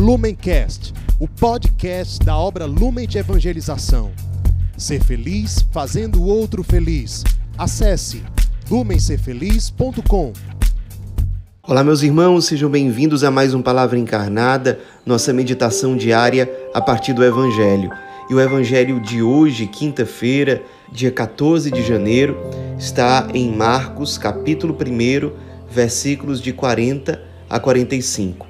Lumencast, o podcast da obra Lumen de Evangelização. Ser feliz fazendo o outro feliz. Acesse lumencerfeliz.com. Olá, meus irmãos, sejam bem-vindos a mais um Palavra Encarnada, nossa meditação diária a partir do Evangelho. E o Evangelho de hoje, quinta-feira, dia 14 de janeiro, está em Marcos, capítulo 1, versículos de 40 a 45.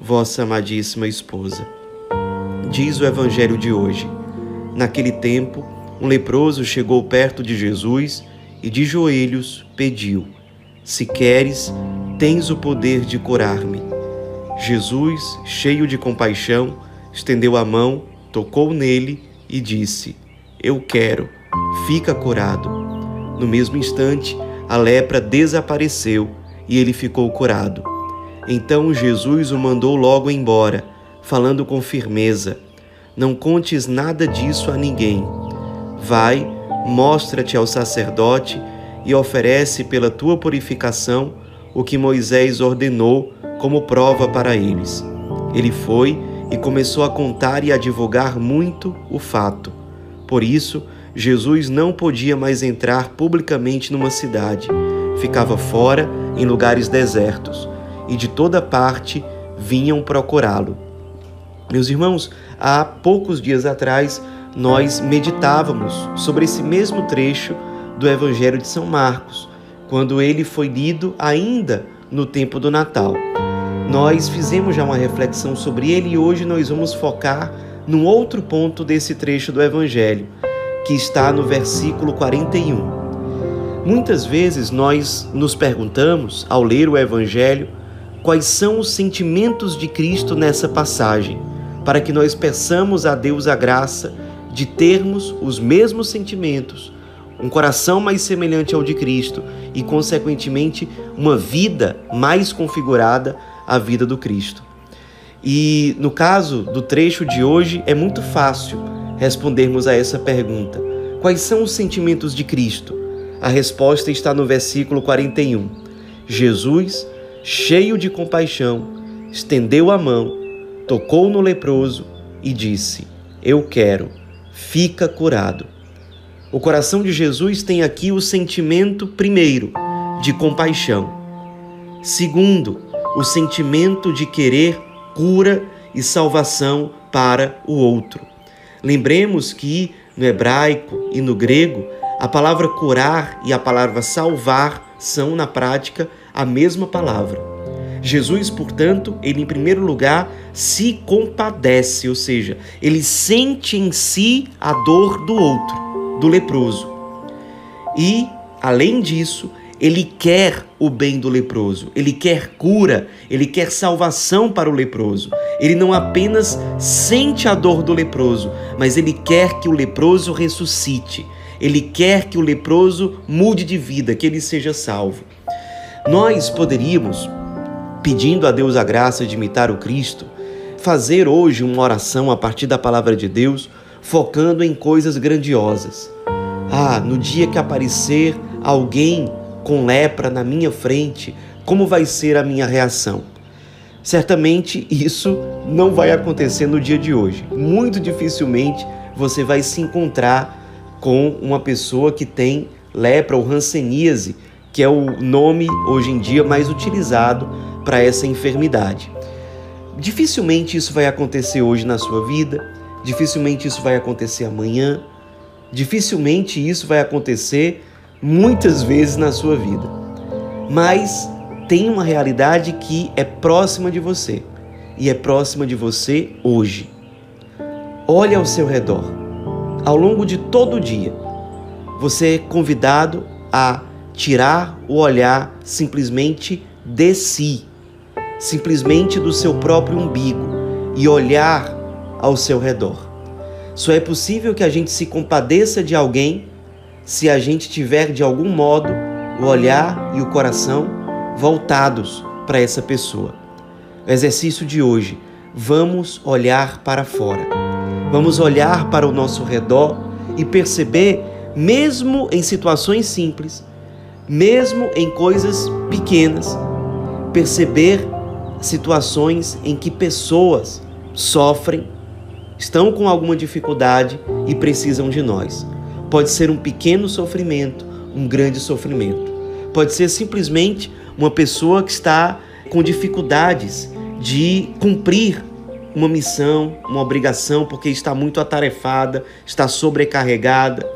vossa amadíssima esposa. Diz o Evangelho de hoje: Naquele tempo, um leproso chegou perto de Jesus e de joelhos pediu: Se queres, tens o poder de curar-me. Jesus, cheio de compaixão, estendeu a mão, tocou nele e disse: Eu quero, fica curado. No mesmo instante, a lepra desapareceu e ele ficou curado. Então Jesus o mandou logo embora, falando com firmeza: Não contes nada disso a ninguém. Vai, mostra-te ao sacerdote e oferece pela tua purificação o que Moisés ordenou como prova para eles. Ele foi e começou a contar e a divulgar muito o fato. Por isso, Jesus não podia mais entrar publicamente numa cidade. Ficava fora, em lugares desertos e de toda parte vinham procurá-lo. Meus irmãos, há poucos dias atrás nós meditávamos sobre esse mesmo trecho do Evangelho de São Marcos, quando ele foi lido ainda no tempo do Natal. Nós fizemos já uma reflexão sobre ele e hoje nós vamos focar num outro ponto desse trecho do Evangelho, que está no versículo 41. Muitas vezes nós nos perguntamos, ao ler o Evangelho, quais são os sentimentos de Cristo nessa passagem, para que nós peçamos a Deus a graça de termos os mesmos sentimentos, um coração mais semelhante ao de Cristo e, consequentemente, uma vida mais configurada à vida do Cristo. E no caso do trecho de hoje, é muito fácil respondermos a essa pergunta: quais são os sentimentos de Cristo? A resposta está no versículo 41. Jesus cheio de compaixão, estendeu a mão, tocou no leproso e disse: Eu quero, fica curado. O coração de Jesus tem aqui o sentimento, primeiro, de compaixão. Segundo, o sentimento de querer cura e salvação para o outro. Lembremos que no hebraico e no grego, a palavra curar e a palavra salvar são, na prática, a mesma palavra. Jesus, portanto, ele em primeiro lugar se compadece, ou seja, ele sente em si a dor do outro, do leproso. E, além disso, ele quer o bem do leproso, ele quer cura, ele quer salvação para o leproso. Ele não apenas sente a dor do leproso, mas ele quer que o leproso ressuscite. Ele quer que o leproso mude de vida, que ele seja salvo. Nós poderíamos, pedindo a Deus a graça de imitar o Cristo, fazer hoje uma oração a partir da palavra de Deus, focando em coisas grandiosas. Ah, no dia que aparecer alguém com lepra na minha frente, como vai ser a minha reação? Certamente isso não vai acontecer no dia de hoje. Muito dificilmente você vai se encontrar com uma pessoa que tem lepra ou hanseníase que é o nome hoje em dia mais utilizado para essa enfermidade. Dificilmente isso vai acontecer hoje na sua vida, dificilmente isso vai acontecer amanhã, dificilmente isso vai acontecer muitas vezes na sua vida. Mas tem uma realidade que é próxima de você e é próxima de você hoje. Olhe ao seu redor. Ao longo de todo o dia, você é convidado a tirar o olhar simplesmente de si, simplesmente do seu próprio umbigo e olhar ao seu redor. Só é possível que a gente se compadeça de alguém se a gente tiver de algum modo o olhar e o coração voltados para essa pessoa. O exercício de hoje, vamos olhar para fora. Vamos olhar para o nosso redor e perceber, mesmo em situações simples, mesmo em coisas pequenas, perceber situações em que pessoas sofrem, estão com alguma dificuldade e precisam de nós. Pode ser um pequeno sofrimento, um grande sofrimento. Pode ser simplesmente uma pessoa que está com dificuldades de cumprir uma missão, uma obrigação, porque está muito atarefada, está sobrecarregada.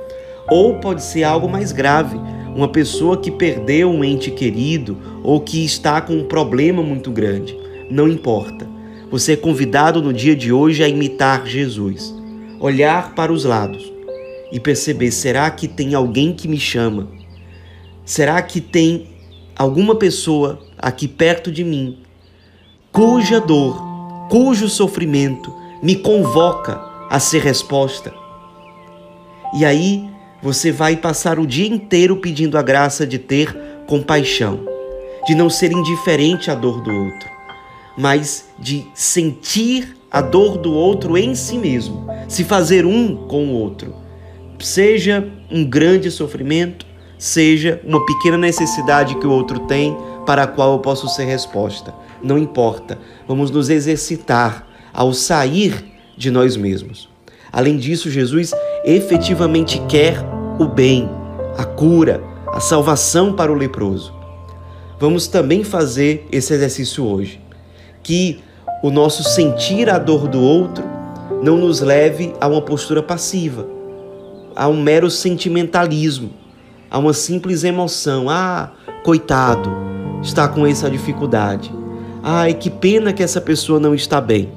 Ou pode ser algo mais grave, uma pessoa que perdeu um ente querido ou que está com um problema muito grande. Não importa. Você é convidado no dia de hoje a imitar Jesus. Olhar para os lados e perceber: será que tem alguém que me chama? Será que tem alguma pessoa aqui perto de mim cuja dor, cujo sofrimento me convoca a ser resposta? E aí você vai passar o dia inteiro pedindo a graça de ter compaixão, de não ser indiferente à dor do outro, mas de sentir a dor do outro em si mesmo, se fazer um com o outro. Seja um grande sofrimento, seja uma pequena necessidade que o outro tem para a qual eu posso ser resposta. Não importa, vamos nos exercitar ao sair de nós mesmos. Além disso, Jesus efetivamente quer o bem, a cura, a salvação para o leproso. Vamos também fazer esse exercício hoje. Que o nosso sentir a dor do outro não nos leve a uma postura passiva, a um mero sentimentalismo, a uma simples emoção. Ah, coitado, está com essa dificuldade. Ai, que pena que essa pessoa não está bem.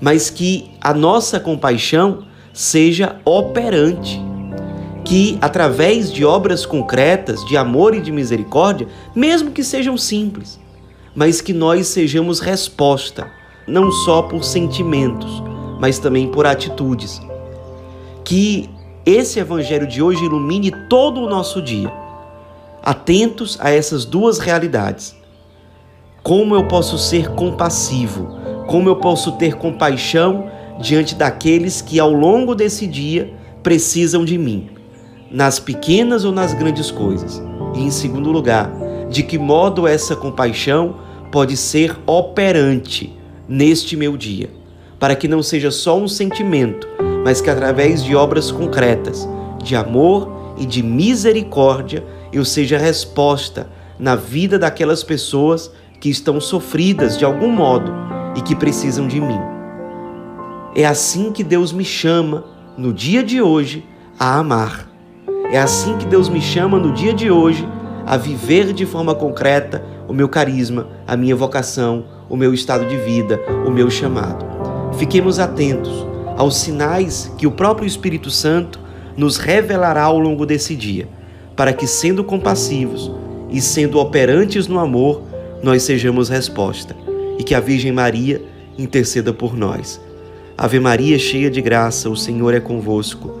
Mas que a nossa compaixão seja operante. Que através de obras concretas de amor e de misericórdia, mesmo que sejam simples, mas que nós sejamos resposta, não só por sentimentos, mas também por atitudes. Que esse evangelho de hoje ilumine todo o nosso dia, atentos a essas duas realidades. Como eu posso ser compassivo? Como eu posso ter compaixão diante daqueles que ao longo desse dia precisam de mim, nas pequenas ou nas grandes coisas. E em segundo lugar, de que modo essa compaixão pode ser operante neste meu dia, para que não seja só um sentimento, mas que através de obras concretas, de amor e de misericórdia, eu seja resposta na vida daquelas pessoas que estão sofridas de algum modo e que precisam de mim. É assim que Deus me chama no dia de hoje a amar. É assim que Deus me chama no dia de hoje a viver de forma concreta o meu carisma, a minha vocação, o meu estado de vida, o meu chamado. Fiquemos atentos aos sinais que o próprio Espírito Santo nos revelará ao longo desse dia, para que, sendo compassivos e sendo operantes no amor, nós sejamos resposta e que a Virgem Maria interceda por nós. Ave Maria, cheia de graça, o Senhor é convosco.